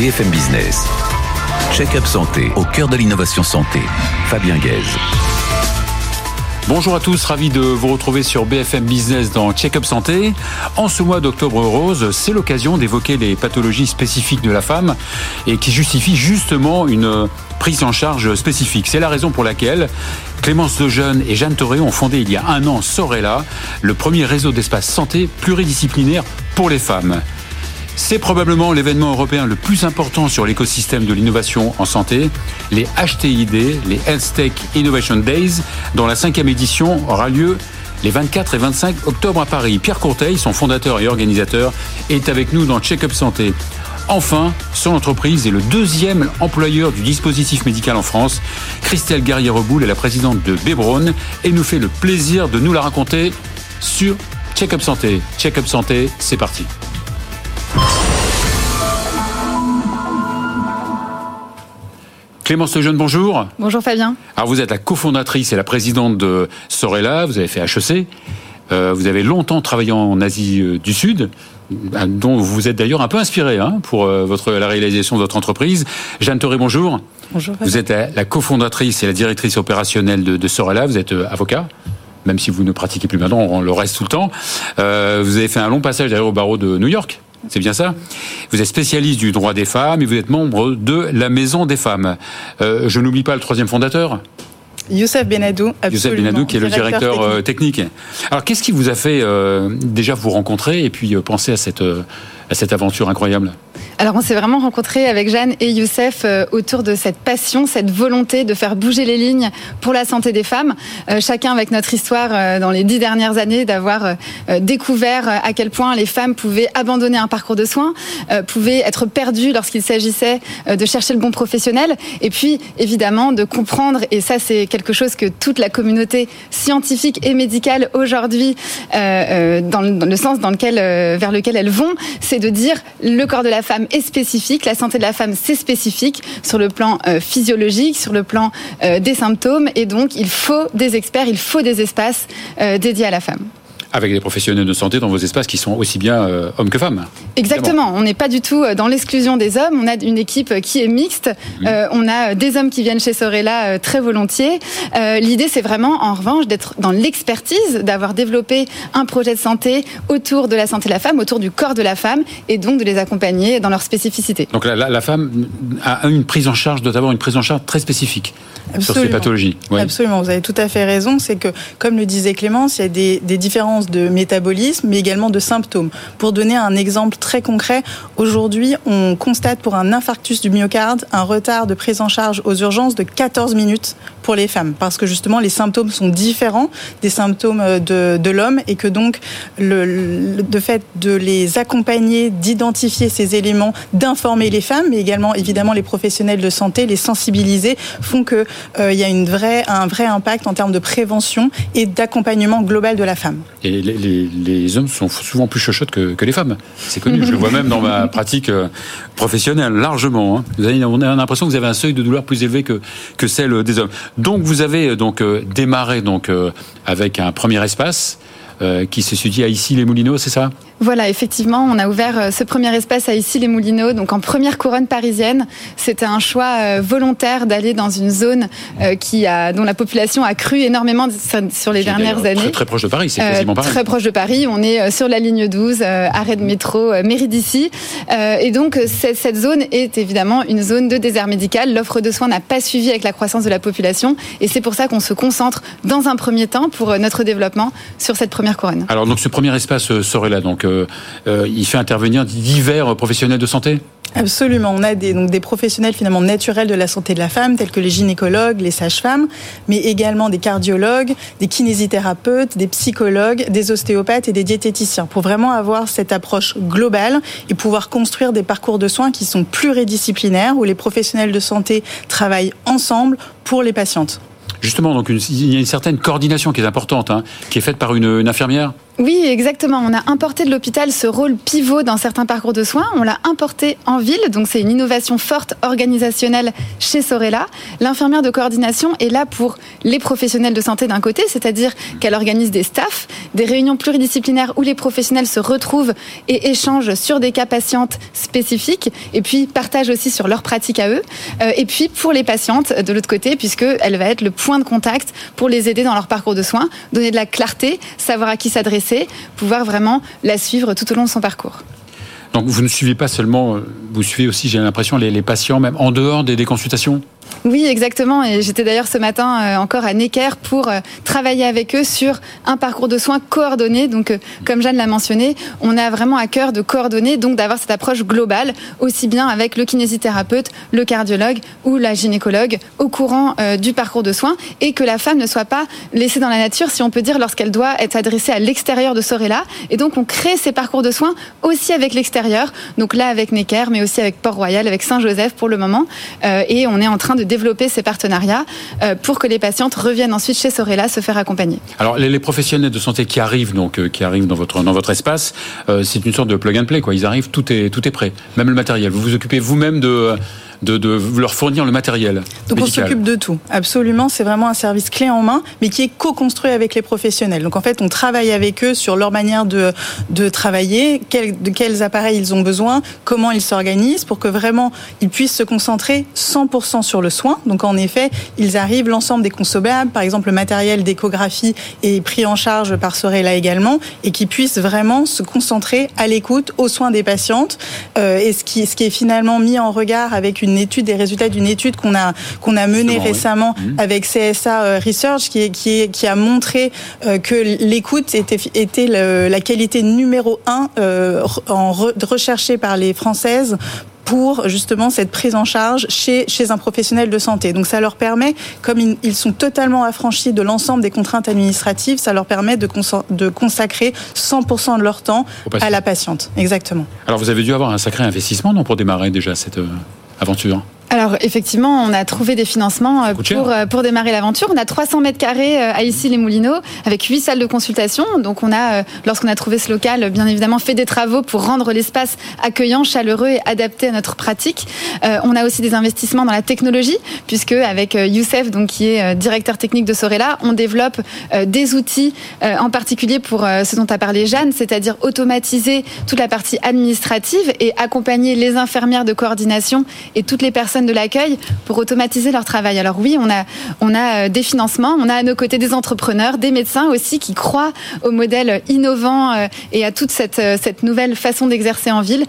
BFM Business. Check-up santé au cœur de l'innovation santé. Fabien Guèze. Bonjour à tous, ravi de vous retrouver sur BFM Business dans Check-up Santé. En ce mois d'octobre rose, c'est l'occasion d'évoquer les pathologies spécifiques de la femme et qui justifient justement une prise en charge spécifique. C'est la raison pour laquelle Clémence Lejeune et Jeanne Toré ont fondé il y a un an Sorella, le premier réseau d'espace santé pluridisciplinaire pour les femmes. C'est probablement l'événement européen le plus important sur l'écosystème de l'innovation en santé, les HTID, les Health Tech Innovation Days, dont la cinquième édition aura lieu les 24 et 25 octobre à Paris. Pierre Courteil, son fondateur et organisateur, est avec nous dans Check-up Santé. Enfin, son entreprise est le deuxième employeur du dispositif médical en France. Christelle Garrier-Reboul est la présidente de Bebron et nous fait le plaisir de nous la raconter sur Check-up Santé. Check-up Santé, c'est parti. Clémence Lejeune, bonjour. Bonjour Fabien. Alors vous êtes la cofondatrice et la présidente de Sorella, vous avez fait HEC, euh, vous avez longtemps travaillé en Asie euh, du Sud, euh, dont vous êtes d'ailleurs un peu inspiré hein, pour votre, la réalisation de votre entreprise. Jeanne Toré, bonjour. Bonjour. Vous êtes la, cofondatrice et la directrice opérationnelle de, de Sorella, vous êtes avocat même si vous ne pratiquez plus maintenant, on le reste tout le temps. vous avez fait un long passage d'ailleurs au barreau de New York. C'est bien ça Vous êtes spécialiste du droit des femmes et vous êtes membre de la Maison des femmes. Euh, je n'oublie pas le troisième fondateur Youssef Benadou, Youssef Benadou, qui est le directeur euh, technique. Alors, qu'est-ce qui vous a fait euh, déjà vous rencontrer et puis penser à cette, à cette aventure incroyable alors on s'est vraiment rencontrés avec Jeanne et Youssef euh, autour de cette passion, cette volonté de faire bouger les lignes pour la santé des femmes. Euh, chacun avec notre histoire euh, dans les dix dernières années d'avoir découvert à quel point les femmes pouvaient abandonner un parcours de soins, pouvaient être perdues lorsqu'il s'agissait de chercher le bon professionnel, et puis évidemment de comprendre, et ça c'est quelque chose que toute la communauté scientifique et médicale aujourd'hui, dans le sens dans lequel, vers lequel elles vont, c'est de dire le corps de la femme est spécifique, la santé de la femme c'est spécifique sur le plan euh, physiologique, sur le plan euh, des symptômes, et donc il faut des experts, il faut des espaces euh, dédiés à la femme avec des professionnels de santé dans vos espaces qui sont aussi bien euh, hommes que femmes. Exactement. On n'est pas du tout euh, dans l'exclusion des hommes. On a une équipe qui est mixte. Euh, on a des hommes qui viennent chez Sorella très volontiers. L'idée, c'est vraiment, en revanche, d'être dans l'expertise, d'avoir développé un projet de santé autour de la santé de la femme, autour du corps de la femme, et donc de les accompagner dans leur spécificité. Donc la, la, femme a une prise en charge, doit avoir une prise en charge très spécifique sur ces pathologies. Absolument. Vous avez tout à fait raison. C'est que, comme le disait Clémence, il y a des, des de métabolisme, mais également de symptômes. Pour donner un exemple très concret, aujourd'hui, on constate pour un infarctus du myocarde un retard de prise en charge aux urgences de 14 minutes pour les femmes, parce que justement les symptômes sont différents des symptômes de, de l'homme et que donc le, le, fait de les accompagner, d'identifier ces éléments, d'informer les femmes, mais également évidemment les professionnels de santé, les sensibiliser, font qu'il euh, y a une vraie, un vrai impact en termes de prévention et d'accompagnement global de la femme. Et les, les, les, hommes sont souvent plus chochottes que, que les femmes. C'est connu, je le vois même dans ma pratique euh, professionnelle, largement. Hein. Vous avez, on a l'impression que vous avez un seuil de douleur plus élevé que, que celle des hommes. Donc vous avez euh, donc euh, démarré donc avec un premier espace qui se situe à ici les Moulineaux, c'est ça? Voilà, effectivement, on a ouvert euh, ce premier espace à Issy-les-Moulineaux, donc en première couronne parisienne. C'était un choix euh, volontaire d'aller dans une zone euh, qui a, dont la population a cru énormément sur les dernières années. Très, très, proche de Paris, c'est quasiment Paris. Très proche de Paris, on est sur la ligne 12, arrêt de métro Méridici. Et donc, cette zone est évidemment une zone de désert médical. L'offre de soins n'a pas suivi avec la croissance de la population. Et c'est pour ça qu'on se concentre dans un premier temps pour notre développement sur cette première couronne. Alors, donc, ce premier espace serait là, donc euh, il fait intervenir divers professionnels de santé? Absolument. On a des, donc des professionnels finalement naturels de la santé de la femme, tels que les gynécologues, les sages-femmes, mais également des cardiologues, des kinésithérapeutes, des psychologues, des ostéopathes et des diététiciens, pour vraiment avoir cette approche globale et pouvoir construire des parcours de soins qui sont pluridisciplinaires, où les professionnels de santé travaillent ensemble pour les patientes. Justement, donc il y a une certaine coordination qui est importante, hein, qui est faite par une infirmière? Oui, exactement. On a importé de l'hôpital ce rôle pivot dans certains parcours de soins. On l'a importé en ville, donc c'est une innovation forte organisationnelle chez Sorella. L'infirmière de coordination est là pour les professionnels de santé d'un côté, c'est-à-dire qu'elle organise des staffs, des réunions pluridisciplinaires où les professionnels se retrouvent et échangent sur des cas patientes spécifiques, et puis partagent aussi sur leurs pratiques à eux. Euh, et puis pour les patientes de l'autre côté, puisqu'elle va être le point de contact pour les aider dans leur parcours de soins, donner de la clarté, savoir à qui s'adresser, pouvoir vraiment la suivre tout au long de son parcours. Donc vous ne suivez pas seulement, euh, vous suivez aussi, j'ai l'impression, les, patients, même en dehors des consultations? Oui, exactement. Et j'étais d'ailleurs ce matin euh, encore à Necker pour euh, travailler avec eux sur un parcours de soins coordonné. Donc, euh, comme Jeanne l'a mentionné, on a vraiment à cœur de coordonner, donc d'avoir cette approche globale, aussi bien avec le kinésithérapeute, le cardiologue ou la gynécologue au courant du parcours de soins et que la femme ne soit pas laissée dans la nature, si on peut dire, lorsqu'elle doit être adressée à l'extérieur de Sorella. Et donc, on crée ces parcours de soins aussi avec l'extérieur. Donc là, avec Necker, mais aussi avec Port-Royal, avec Saint-Joseph pour le moment. et on est en train développer ces partenariats euh, pour que les patientes reviennent ensuite chez Sorella se faire accompagner. Alors les, professionnels de santé qui arrivent donc euh, qui arrivent dans votre dans votre espace, euh, c'est une sorte de plug and play quoi. Ils arrivent, tout est tout est prêt, même le matériel. Vous vous occupez vous-même de de, leur fournir le matériel. Donc on s'occupe de tout, absolument. C'est vraiment un service clé en main, mais qui est co-construit avec les professionnels. Donc en fait, on travaille avec eux sur leur manière de, de travailler, de quels appareils ils ont besoin, comment ils s'organisent pour que vraiment ils puissent se concentrer 100% sur le soin. Donc en effet, ils arrivent, l'ensemble des consommables, par exemple le matériel d'échographie est pris en charge par Sorella également, et qui puissent vraiment se concentrer à l'écoute, aux soins des patientes, euh, et ce qui, ce qui est finalement mis en regard avec une une étude, des résultats d'une étude qu'on a qu'on a menée récemment mmh. avec CSA euh, Research qui qui qui a montré euh, que l'écoute était était la qualité numéro un euh, recherchée par les Françaises pour justement cette prise en charge chez, chez un professionnel de santé. Donc ça leur permet, comme ils sont totalement affranchis de l'ensemble des contraintes administratives, ça leur permet de, de consacrer 100% de leur temps à la patiente. Exactement. Alors vous avez dû avoir un sacré investissement non, pour démarrer déjà cette aventure alors effectivement, on a trouvé des financements euh, pour, euh, pour démarrer l'aventure. On a 300 mètres carrés euh, à ici les Moulineaux avec huit salles de consultation. Donc on a, lorsqu'on a trouvé ce local, bien évidemment fait des travaux pour rendre l'espace accueillant, chaleureux et adapté à notre pratique. on a aussi des investissements dans la technologie puisque avec Youssef, donc qui est directeur technique de Sorella, on développe des outils en particulier pour ce dont a parlé Jeanne, c'est-à-dire automatiser toute la partie administrative et accompagner les infirmières de coordination et toutes les personnes de l'accueil pour automatiser leur travail. Alors oui, on a, on a euh, des financements, on a à nos côtés des entrepreneurs, des médecins aussi qui croient au modèle innovant euh, et à toute cette, euh, cette nouvelle façon d'exercer en ville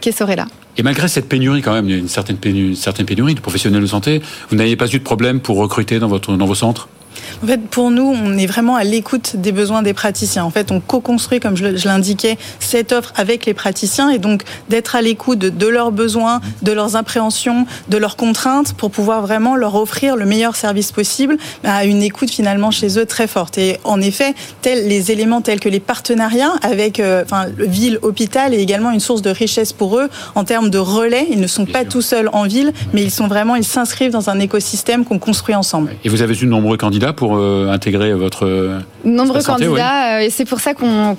qui est Sorella. Et malgré cette pénurie, quand même, une certaine pénurie, une certaine pénurie de professionnels de santé, vous n'avez pas eu de problème pour recruter dans, votre, dans vos centres? En fait, pour nous, on est vraiment à l'écoute des besoins des praticiens. En fait, on co-construit, comme je l'indiquais, cette offre avec les praticiens et donc d'être à l'écoute de, leurs besoins, de leurs appréhensions, de leurs contraintes pour pouvoir vraiment leur offrir le meilleur service possible à une écoute finalement chez eux très forte. Et en effet, tels les éléments tels que les partenariats avec euh, enfin, ville, hôpital est également une source de richesse pour eux en termes de relais. Ils ne sont pas tout seuls en ville, mais ils sont vraiment, ils s'inscrivent dans un écosystème qu'on construit ensemble. Et vous avez eu de nombreux candidats pour euh, intégrer votre euh, nombreux candidats euh, et c'est pour ça qu'on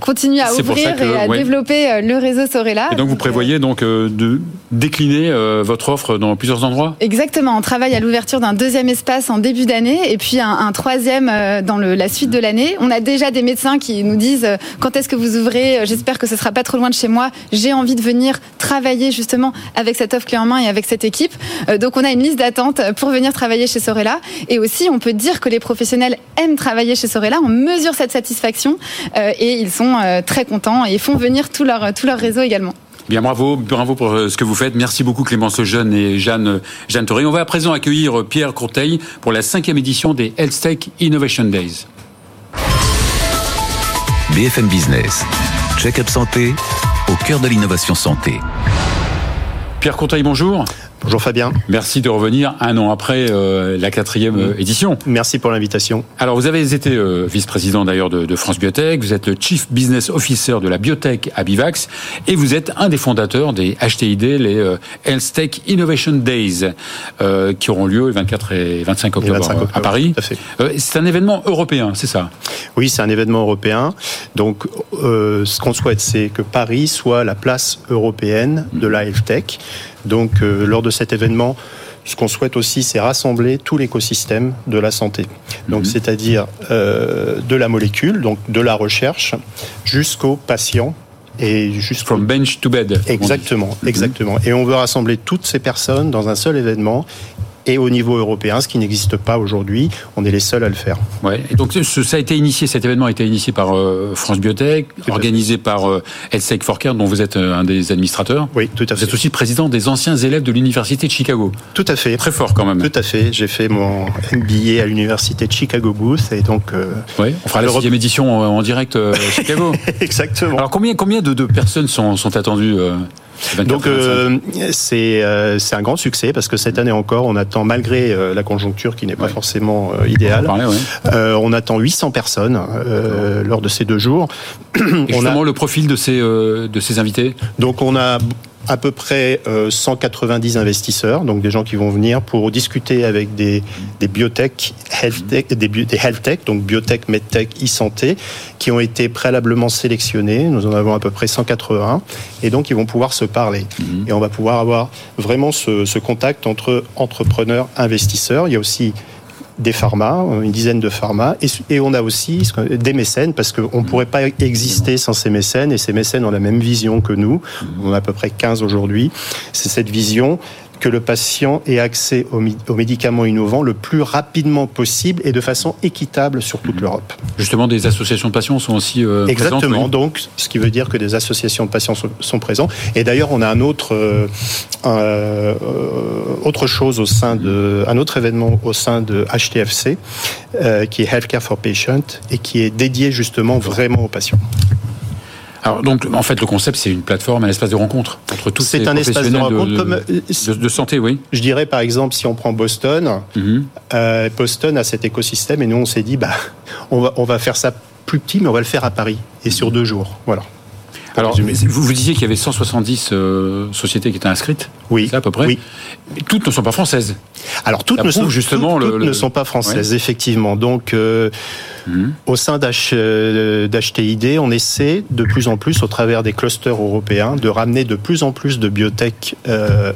continue à ouvrir et à développer le réseau Sorella. Et donc vous prévoyez donc de décliner votre offre dans plusieurs endroits? Exactement. On travaille à l'ouverture d'un deuxième espace en début d'année et puis un, troisième dans le, la suite de l'année. On a déjà des médecins qui nous disent quand est-ce que vous ouvrez J'espère que ce sera pas trop loin de chez moi. J'ai envie de venir travailler justement avec cette offre clé en main et avec cette équipe. Donc on a une liste d'attente pour venir travailler chez Sorella et aussi on peut dire que les professionnels aiment travailler chez Sorella. On mesure cette satisfaction euh, et ils sont euh, très contents et font venir tout leur, tout leur réseau également. Bien, bravo, bravo pour euh, ce que vous faites. Merci beaucoup Clémence Jeune et Jeanne, Jeanne Toré. On va à présent accueillir Pierre Courteil pour la cinquième édition des Health Tech Innovation Days. BFM Business, check-up santé, au cœur de l'innovation santé. Pierre Courteil, bonjour. Bonjour Fabien. Merci de revenir un an après euh, la quatrième euh, édition. Merci pour l'invitation. Alors vous avez été euh, vice-président d'ailleurs de, de, France Biotech, vous êtes le Chief Business Officer de la biotech à Bivax et vous êtes un des fondateurs des HTID, les euh, Health Tech Innovation Days, qui auront lieu le 24 et 25 octobre, 25 octobre à Paris. c'est un événement européen, c'est ça? Oui, c'est un événement européen. Donc ce qu'on souhaite, c'est que Paris soit la place européenne de la health tech. Donc, euh, lors de cet événement, ce qu'on souhaite aussi, c'est rassembler tout l'écosystème de la santé. Donc, mhm. c'est-à-dire euh, de la molécule, donc de la recherche, jusqu'au patient et jusqu'au From bench to bed. Exactement, mhm. exactement. Et on veut rassembler toutes ces personnes dans un seul événement et au niveau européen, ce qui n'existe pas aujourd'hui. On est les seuls à le faire. Ouais. Et donc ça a été initié, cet événement a été initié par euh, France Biotech, organisé par euh, Health for Care, dont vous êtes euh, un des administrateurs. Oui, tout à fait. Vous êtes aussi président des anciens élèves de l'université de Chicago. Tout à fait. Très fort quand même. Tout à fait. J'ai fait mon MBA à l'université de Chicago Booth et donc. Euh, oui, on fera la sixième édition en, direct à Chicago. Exactement. Alors combien combien de, de personnes sont, sont attendues donc euh, c'est euh, c'est un grand succès parce que cette année encore, on attend malgré euh, la conjoncture qui n'est pas forcément idéale, on, attend 800 personnes lors de ces deux jours. Et on a le profil de ces de ces invités? Donc on a à peu près 190 euh, investisseurs, donc des gens qui vont venir pour discuter avec des, des biotech, health tech, des, des health tech, donc biotech, medtech, e-santé, qui ont été préalablement sélectionnés. Nous en avons à peu près 180, et donc ils vont pouvoir se parler. Mhm. Et on va pouvoir avoir vraiment ce, ce contact entre entrepreneurs, investisseurs. Il y a aussi des pharma, une dizaine de pharma, et, on a aussi des mécènes, parce qu'on ne pourrait pas exister sans ces mécènes, et ces mécènes ont la même vision que nous. On a à peu près 15 aujourd'hui. C'est cette vision que le patient ait accès aux, médicaments innovants le plus rapidement possible et de façon équitable sur toute mhm. l'Europe. Justement, des associations de patients sont aussi euh, Exactement, donc ce qui veut dire que des associations de patients sont, sont présents. Et d'ailleurs, on a un autre, euh, euh, autre chose au sein de, un autre événement au sein de HTFC, qui est Healthcare for Patients et qui est dédié justement vraiment aux patients. Alors donc en fait le concept c'est une plateforme, un espace de rencontre entre tous ces un espace de rencontre comme de, santé, oui. Je dirais par exemple si on prend Boston, mhm. euh, Boston a cet écosystème et nous on s'est dit bah on va on va faire ça plus petit mais on va le faire à Paris et sur deux jours, voilà. Alors, vous, vous disiez qu'il y avait 170 euh, sociétés qui étaient inscrites Oui. à peu près Oui. toutes ne sont pas françaises. Alors, toutes, ne sont, justement, toutes, ne sont pas françaises, effectivement. Donc, euh, hum. au sein d'HTID, euh, on essaie de plus en plus, au travers des clusters européens, de ramener de plus en plus de biotech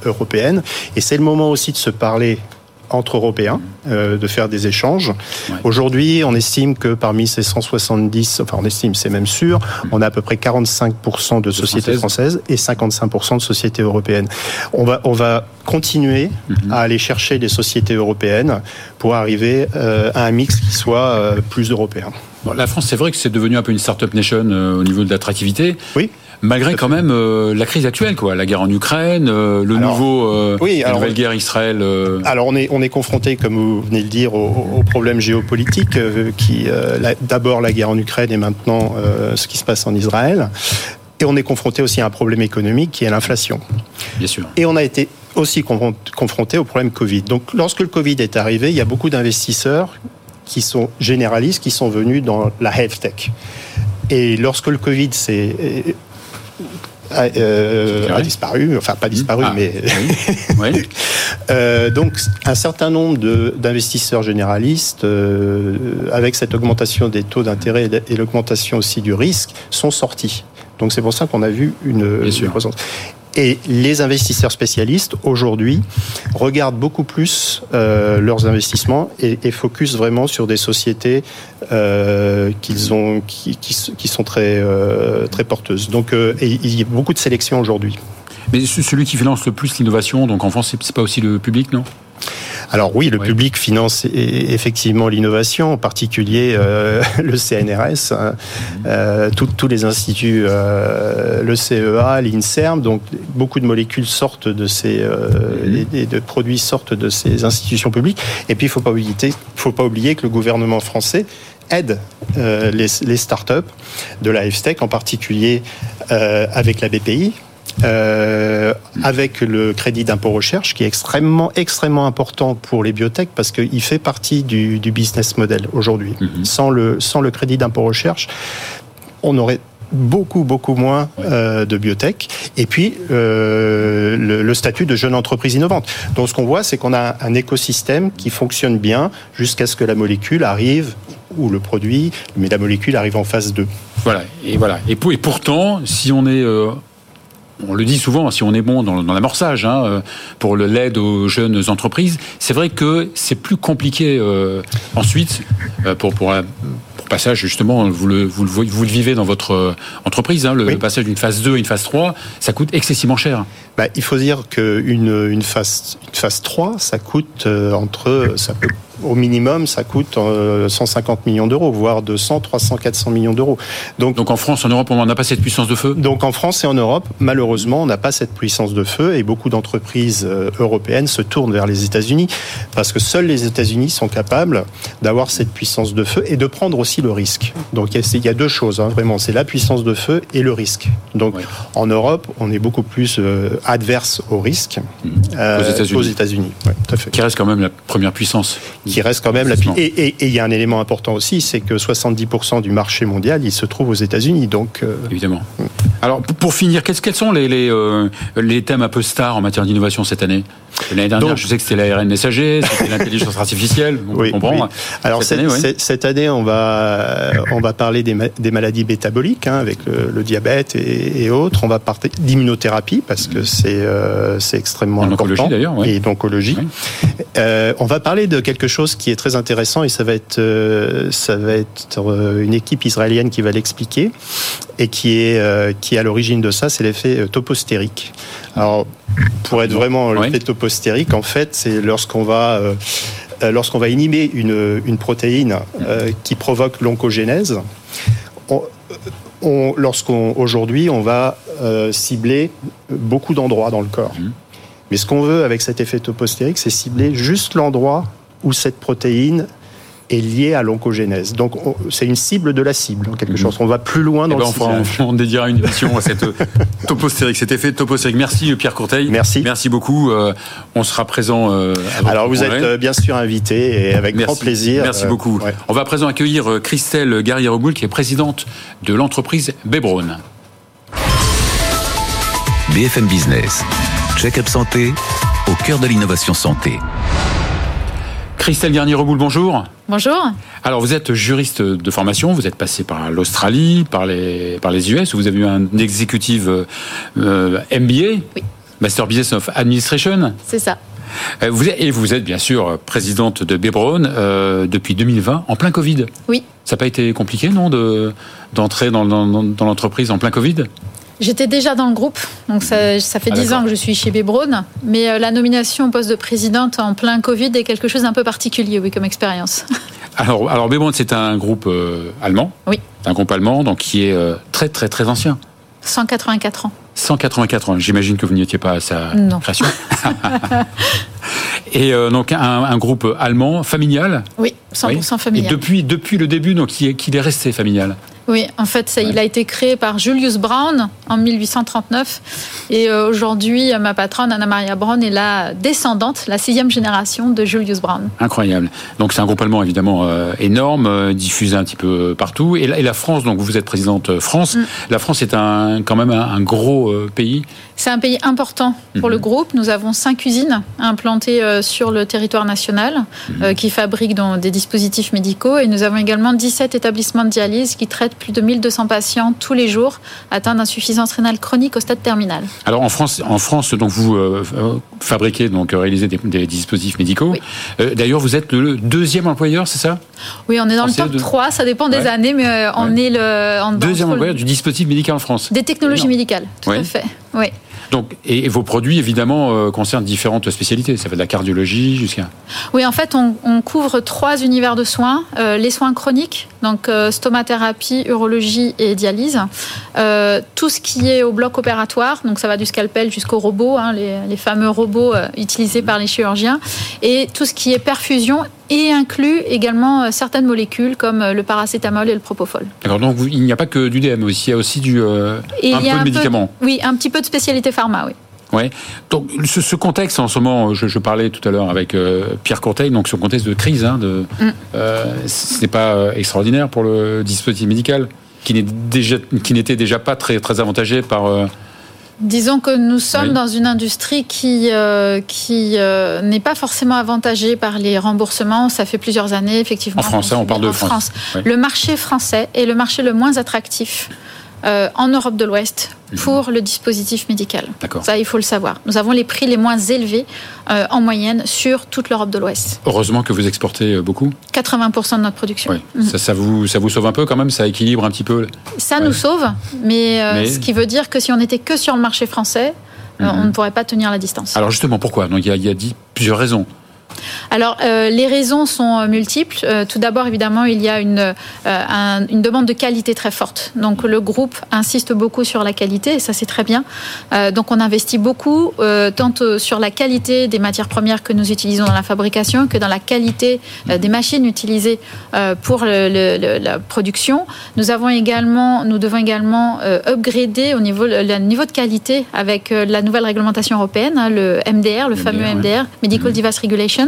européennes. Et c'est le moment aussi de se parler entre Européens, euh, de faire des échanges. Aujourd'hui, on estime que parmi ces 170, enfin on estime, c'est même sûr, on a à peu près 45% de sociétés françaises et 55% de sociétés européennes. On va, on va continuer mhm. à aller chercher des sociétés européennes pour arriver euh, à un mix qui soit euh, plus européen. la France, c'est vrai que c'est devenu un peu une start-up nation au niveau de l'attractivité. Oui malgré quand même euh, la crise actuelle, quoi, la guerre en Ukraine, euh, le nouveau, euh, oui, la nouvelle guerre Israël. Alors on est on est confronté, comme vous venez de dire, aux, problèmes géopolitiques qui d'abord la guerre en Ukraine et maintenant ce qui se passe en Israël. Et on est confronté aussi à un problème économique qui est l'inflation. Bien sûr. Et on a été aussi confronté au problème Covid. Donc lorsque le Covid est arrivé, il y a beaucoup d'investisseurs qui sont généralistes, qui sont venus dans la health tech. Et lorsque le Covid s'est a, euh, disparu, enfin pas disparu, ah, mais euh, donc un certain nombre d'investisseurs généralistes, euh, avec cette augmentation des taux d'intérêt et l'augmentation aussi du risque, sont sortis. Donc c'est pour ça qu'on a vu une, une croissance. Et les investisseurs spécialistes, aujourd'hui, regardent beaucoup plus euh, leurs investissements et, et, focus vraiment sur des sociétés euh, qui, sont très, euh, porteuses. Donc, il y a beaucoup de sélection aujourd'hui. Mais celui qui finance le plus l'innovation, donc en France, c'est pas aussi le public, non? Alors oui, le public finance e-, effectivement l'innovation, en particulier euh, le CNRS, hein. mhm. euh, tous les instituts, euh, le CEA, l'INSERM, donc beaucoup de molécules sortent de ces, mhm. et de produits sortent de ces institutions publiques. Et puis il faut pas oublier, faut pas oublier que le gouvernement français aide les, les startups de la FSTEC, en particulier avec la BPI, euh, avec le crédit d'impôt recherche qui est extrêmement, extrêmement important pour les biotech parce qu'il fait partie du, du business model aujourd'hui. Mhm. Sans, le, sans le crédit d'impôt recherche, on aurait beaucoup beaucoup moins euh, de biotech et puis euh, le, le statut de jeune entreprise innovante. Donc ce qu'on voit c'est qu'on a un écosystème qui fonctionne bien jusqu'à ce que la molécule arrive ou le produit mais la molécule arrive en phase 2. Voilà, et voilà. Et, pour- et pourtant, si on est, euh, on le dit souvent, si on est bon dans, dans l'amorçage, hein, euh, pour l'aide aux jeunes entreprises, c'est vrai que c'est plus compliqué euh, ensuite euh, pour pour un pour passage justement, vous le, vous le, vous le vivez dans votre entreprise, hein, le Oui. passage d'une phase 2 à une phase 3, ça coûte excessivement cher. Bah, il faut dire qu'une une phase, une phase 3, ça coûte entre, ça peut, au minimum, ça coûte euh, 150 millions d'euros, voire 200, 300, 400 millions d'euros. Donc, Donc en France, en Europe, on n'a pas cette puissance de feu? donc en France et en Europe, malheureusement, on n'a pas cette puissance de feu et beaucoup d'entreprises euh, européennes se tournent vers les États-Unis parce que seuls les États-Unis sont capables d'avoir cette puissance de feu et de prendre aussi le risque. Donc il y a- deux choses, hein, vraiment, c'est la puissance de feu et le risque. Donc en Europe, on est beaucoup plus euh, adverse au risque euh, Aux États-Unis. Ouais. Qui reste quand même la première puissance. Qui reste quand même la Effectivement. et il y a un élément important aussi, c'est que 70% du marché mondial, il se trouve aux États-Unis. Donc euh, Évidemment. Alors, pour- finir, quels, sont les, les, euh, les thèmes un peu stars en matière d'innovation cette année? L'année dernière, Donc- je sais que c'était l'ARN messager, c'était l'intelligence artificielle, on Oui, comprend. oui. Alors Cette cette, année, oui. cette- cette année, on va on va parler des, ma- des maladies métaboliques hein, avec le, le diabète et, et autres. On va parler d'immunothérapie parce que c'est euh, c'est extrêmement En important. oncologie, d'ailleurs. Et d'oncologie. Euh, on va parler de quelque chose qui est très intéressant et ça va être euh, ça va être euh, une équipe israélienne qui va l'expliquer et qui est euh, qui est à l'origine de ça, c'est l'effet topostérique. Alors pour être vraiment l'effet topostérique, en fait, c'est lorsqu'on va lorsqu'on va inhiber une, une protéine euh, qui provoque l'oncogénèse, on, on- lorsqu'on aujourd'hui on va euh, cibler beaucoup d'endroits dans le corps. Mhm. Mais ce qu'on veut avec cet effet topostérique, c'est cibler juste l'endroit où cette protéine est liée à l'oncogénèse. Donc on- c'est une cible de la cible, en quelque Mhm. chose. On va plus loin Eh dans ben, le on, fera- ciblage. on dédiera une émission à cette euh, topostérique, cet effet topostérique. Merci Pierre Courteil. Merci. Merci beaucoup. Euh, on sera présent. euh, à votre Alors vous êtes euh, bien sûr invité et avec Merci. grand plaisir. Merci euh, beaucoup. ouais. On va à présent accueillir Christelle Garrière-Boul, qui est présidente de l'entreprise Bebron. BFM Business. Check-up santé au cœur de l'innovation santé. Christelle Garnier-Reboul, bonjour. Bonjour. Alors, vous êtes juriste de formation, vous êtes passé par l'Australie, par les, par les US, où vous avez eu un exécutif euh, MBA, Oui. Master Business of Administration. C'est ça. Euh, vous êtes, et vous êtes bien sûr présidente de Bebron euh, depuis 2020, en plein Covid. Oui. Ça n'a pas été compliqué, non, de, d'entrer dans, dans, dans l'entreprise en plein Covid? J'étais déjà dans le groupe, donc ça, ça fait Ah, 10 d'accord. ans que je suis chez Bebron, mais euh, la nomination au poste de présidente en plein Covid est quelque chose d'un peu particulier, oui, comme expérience. Alors, alors Bebron, c'est un groupe euh, allemand. Oui. Un groupe allemand, donc qui est euh, très très très ancien. 184 ans. 184 ans. J'imagine que vous n'y étiez pas à sa Non. création. Et euh, donc un, un groupe allemand familial? Oui, 100% Oui. familial. Et depuis depuis le début, donc il est, qu'il est resté familial? Oui, en fait, ça, il a été créé par Julius Braun en 1839. Et euh, aujourd'hui, ma patronne, Anna-Maria Braun, est la descendante, la sixième génération de Julius Braun. Incroyable. Donc c'est un groupe allemand évidemment euh, énorme, euh, diffusé un petit peu partout. Et la, France, donc vous êtes présidente France. Mm. La France est un quand même un, gros pays. C'est un pays important pour Mhm. le groupe. Nous avons cinq usines implantées sur le territoire national Mhm. euh, qui fabriquent dans des dispositifs médicaux. Et nous avons également 17 établissements de dialyse qui traitent plus de 1200 patients tous les jours atteints d'insuffisance rénale chronique au stade terminal. Alors en France, en France, donc vous euh, euh, fabriquez donc euh, réalisez des, des dispositifs médicaux. Oui. Euh, D'ailleurs, vous êtes le deuxième employeur, c'est ça? Oui, on est dans le top de- 3, ça dépend des Ouais. années, mais euh, on Ouais. est le, en, Deuxième employeur le- du dispositif médical en France. des technologies médicales, tout Ouais. à fait. Oui. Donc et, vos produits évidemment concernent différentes spécialités. Ça va de la cardiologie jusqu'à. Oui, en fait, on, on couvre trois univers de soins Euh, les soins chroniques, donc euh, stomathérapie, urologie et dialyse. Euh, tout ce qui est au bloc opératoire, donc ça va du scalpel jusqu'au robot, hein, les, les fameux robots euh, utilisés par les chirurgiens. Et tout ce qui est perfusion et inclut également certaines molécules comme le paracétamol et le propofol. Alors donc il n'y a pas que du DM aussi, il y a aussi du un peu de médicaments. oui, un petit peu de spécialité pharma, oui. Ouais. Donc ce, contexte en ce moment, je, parlais tout à l'heure avec Pierre Courteil, donc ce contexte de crise, hein, de, mm. ce n'est pas extraordinaire pour le dispositif médical qui n'était déjà, pas très, très avantagé par... Euh, Disons que nous sommes dans une industrie qui, euh, qui euh, n'est pas forcément avantagée par les remboursements. Ça fait plusieurs années, effectivement. En France, hein, on parle de France. Le marché français est le marché le moins attractif euh, en Europe de l'Ouest pour le dispositif médical. Ça, il faut le savoir. Nous avons les prix les moins élevés euh, en moyenne sur toute l'Europe de l'Ouest. Heureusement que vous exportez euh, beaucoup. 80% de notre production. Mhm. Ça, vous, ça vous sauve un peu quand même Ça équilibre un petit peu Ça nous sauve, mais, ce qui veut dire que si on n'était que sur le marché français, on mhm. ne pourrait pas tenir la distance. Alors justement, pourquoi? Donc, il, y a, il y a dit plusieurs raisons. Alors, euh, les raisons sont euh, multiples. Euh, tout d'abord, évidemment, il y a une, une demande de qualité très forte. Donc, le groupe insiste beaucoup sur la qualité, et ça, c'est très bien. donc, on investit beaucoup, tant sur la qualité des matières premières que nous utilisons dans la fabrication que dans la qualité des machines utilisées pour la production. Nous avons également, nous devons également upgrader au niveau, le niveau de qualité avec la nouvelle réglementation européenne, hein, le MDR, le fameux MDR, Medical mmh. Device Regulation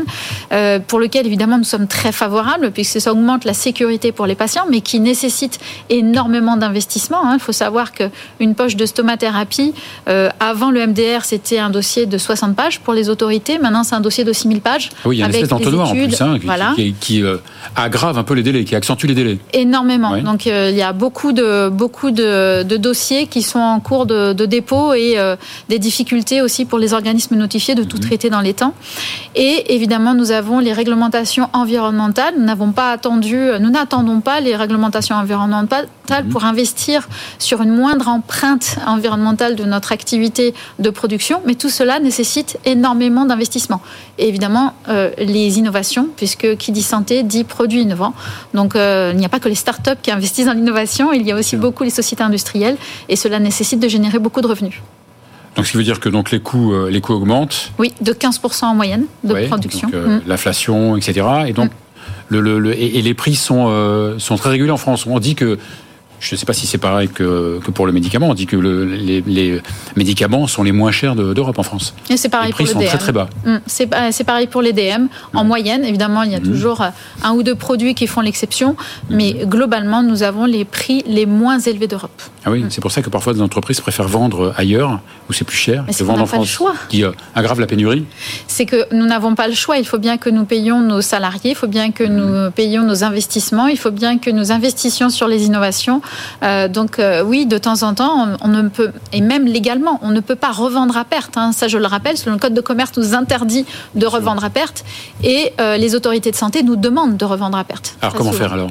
euh, pour lequel évidemment nous sommes très favorables puisque ça augmente la sécurité pour les patients, mais qui nécessite énormément d'investissement. Hein. Il faut savoir qu'une poche de stomathérapie, euh, avant le MDR, c'était un dossier de 60 pages pour les autorités. Maintenant, c'est un dossier de 6000 pages. Oui, il y a une espèce d'entonnoir en plus, hein, qui, euh, aggrave un peu les délais, qui accentue les délais. Énormément. Donc, il y a beaucoup de, beaucoup de, dossiers qui sont en cours de, dépôt et des difficultés aussi pour les organismes notifiés de tout mhm. traiter dans les temps. Et évidemment, évidemment, nous avons les réglementations environnementales. Nous n'avons pas attendu, nous n'attendons pas les réglementations environnementales mhm. pour investir sur une moindre empreinte environnementale de notre activité de production. Mais tout cela nécessite énormément d'investissement. Et évidemment, euh, les innovations, puisque qui dit santé dit produit innovant. Donc, euh, il n'y a pas que les start-up qui investissent dans l'innovation, il y a aussi beaucoup les sociétés industrielles. Et cela nécessite de générer beaucoup de revenus. Donc, ce qui veut dire que donc les coûts, euh, les coûts augmentent. Oui, de 15% en moyenne de production. Euh, mm. L'inflation, etc. Et donc, mm. le, et, les prix sont, euh, sont très réguliers en France. On dit que je ne sais pas si c'est pareil que, que, pour le médicament. On dit que le, les, les, médicaments sont les moins chers d'Europe en France. Et c'est pareil les prix pour sont très très bas. Mm. C'est pareil pour les DM. En moyenne, évidemment, il y a toujours un ou deux produits qui font l'exception, mais globalement, nous avons les prix les moins élevés d'Europe. Ah oui, c'est pour ça que parfois des entreprises préfèrent vendre ailleurs où c'est plus cher que vendre en France, choix. qui euh, aggrave la pénurie. C'est que nous n'avons pas le choix. Il faut bien que nous payions nos salariés, il faut bien que nous payions nos investissements, il faut bien que nous investissions sur les innovations. Euh, donc euh, oui, de temps en temps, on, ne peut, et même légalement, on ne peut pas revendre à perte. Hein. Ça, je le rappelle, selon le Code de commerce, nous interdit de revendre à perte, et les autorités de santé nous demandent de revendre à perte. Alors comment faire alors?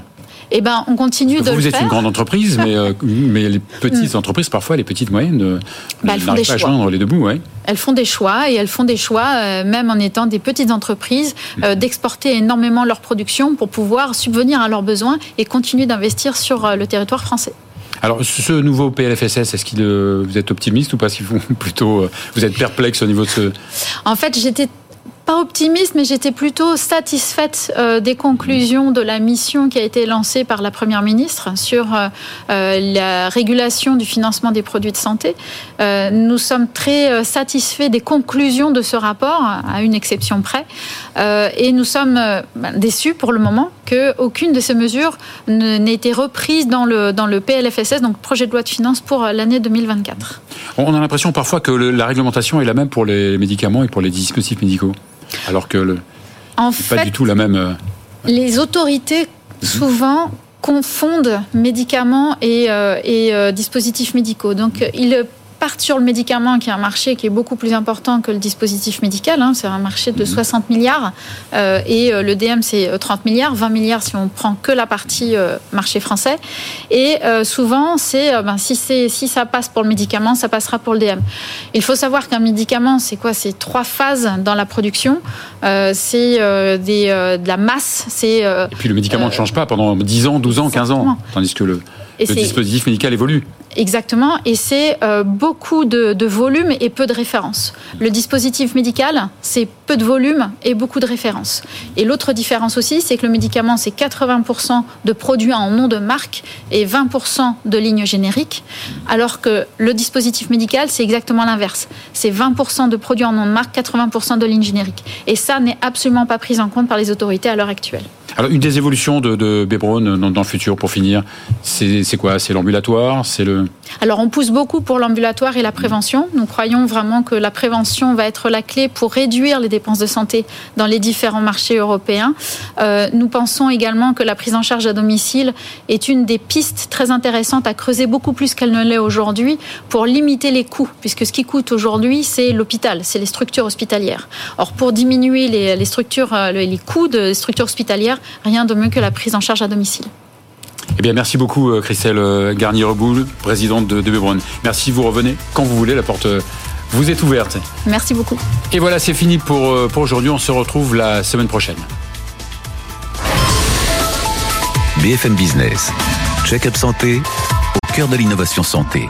Eh ben, on continue de vous le faire. Vous êtes une grande entreprise, mais, mais les petites mm. entreprises, parfois les petites moyennes, bah, n'arrivent pas à joindre les deux bouts. Ouais. Elles font des choix et elles font des choix, même en étant des petites entreprises, mm. d'exporter énormément leur production pour pouvoir subvenir à leurs besoins et continuer d'investir sur le territoire français. Alors, ce nouveau PLFSS, est-ce qu'il vous êtes optimiste ou pas Si vous plutôt euh, vous êtes perplexe au niveau de ce. En fait, j'étais pas optimiste, mais j'étais plutôt satisfaite euh, des conclusions de la mission qui a été lancée par la Première ministre sur euh, euh, la régulation du financement des produits de santé. nous sommes très satisfaits des conclusions de ce rapport, à une exception près, et nous sommes ben, déçus pour le moment qu'aucune de ces mesures n'ait été reprise dans le, dans le PLFSS, donc projet de loi de finances pour l'année 2024. On a l'impression parfois que la réglementation est la même pour les médicaments et pour les dispositifs médicaux. Alors que le, en fait, pas du tout la même. Euh, les autorités mhm. souvent confondent médicaments et, euh, et euh, dispositifs médicaux. Donc, ils partent sur le médicament, qui est un marché qui est beaucoup plus important que le dispositif médical. Hein. c'est un marché de 60 mhm. milliards. Euh, et euh, le DM, c'est 30 euh, milliards, 20 milliards si on prend que la partie marché français. Et souvent, c'est ben, si, si ça passe pour le médicament, ça passera pour le DM. Il faut savoir qu'un médicament, c'est quoi? C'est trois phases dans la production. c'est de la masse. C'est, et puis le médicament ne change pas pendant 10 ans, 12 ans, 15 ans. Tandis que le, le dispositif médical évolue. Exactement, et c'est euh, beaucoup de, volume et peu de références. Le dispositif médical, c'est peu de volume et beaucoup de références. Et l'autre différence aussi, c'est que le médicament, c'est 80% de produits en nom de marque et 20% de lignes génériques, alors que le dispositif médical, c'est exactement l'inverse. C'est 20% de produits en nom de marque, 80% de lignes génériques. Et ça n'est absolument pas pris en compte par les autorités à l'heure actuelle. Alors, une des évolutions de, de Bebron dans, dans, le futur, pour finir, c'est quoi? C'est l'ambulatoire? C'est le. Alors, on pousse beaucoup pour l'ambulatoire et la prévention. Nous croyons vraiment que la prévention va être la clé pour réduire les dépenses de santé dans les différents marchés européens. Euh, nous pensons également que la prise en charge à domicile est une des pistes très intéressantes à creuser beaucoup plus qu'elle ne l'est aujourd'hui pour limiter les coûts, puisque ce qui coûte aujourd'hui, c'est l'hôpital, c'est les structures hospitalières. Or, pour diminuer les, les structures, euh, les coûts des structures hospitalières, rien de mieux que la prise en charge à domicile. Eh bien, merci beaucoup, euh, Christelle Garnier-Reboul, présidente de, de Merci, vous revenez quand vous voulez, la porte vous est ouverte. Merci beaucoup. Et voilà, c'est fini pour, pour aujourd'hui. On se retrouve la semaine prochaine. BFM Business, check-up santé, au cœur de l'innovation santé.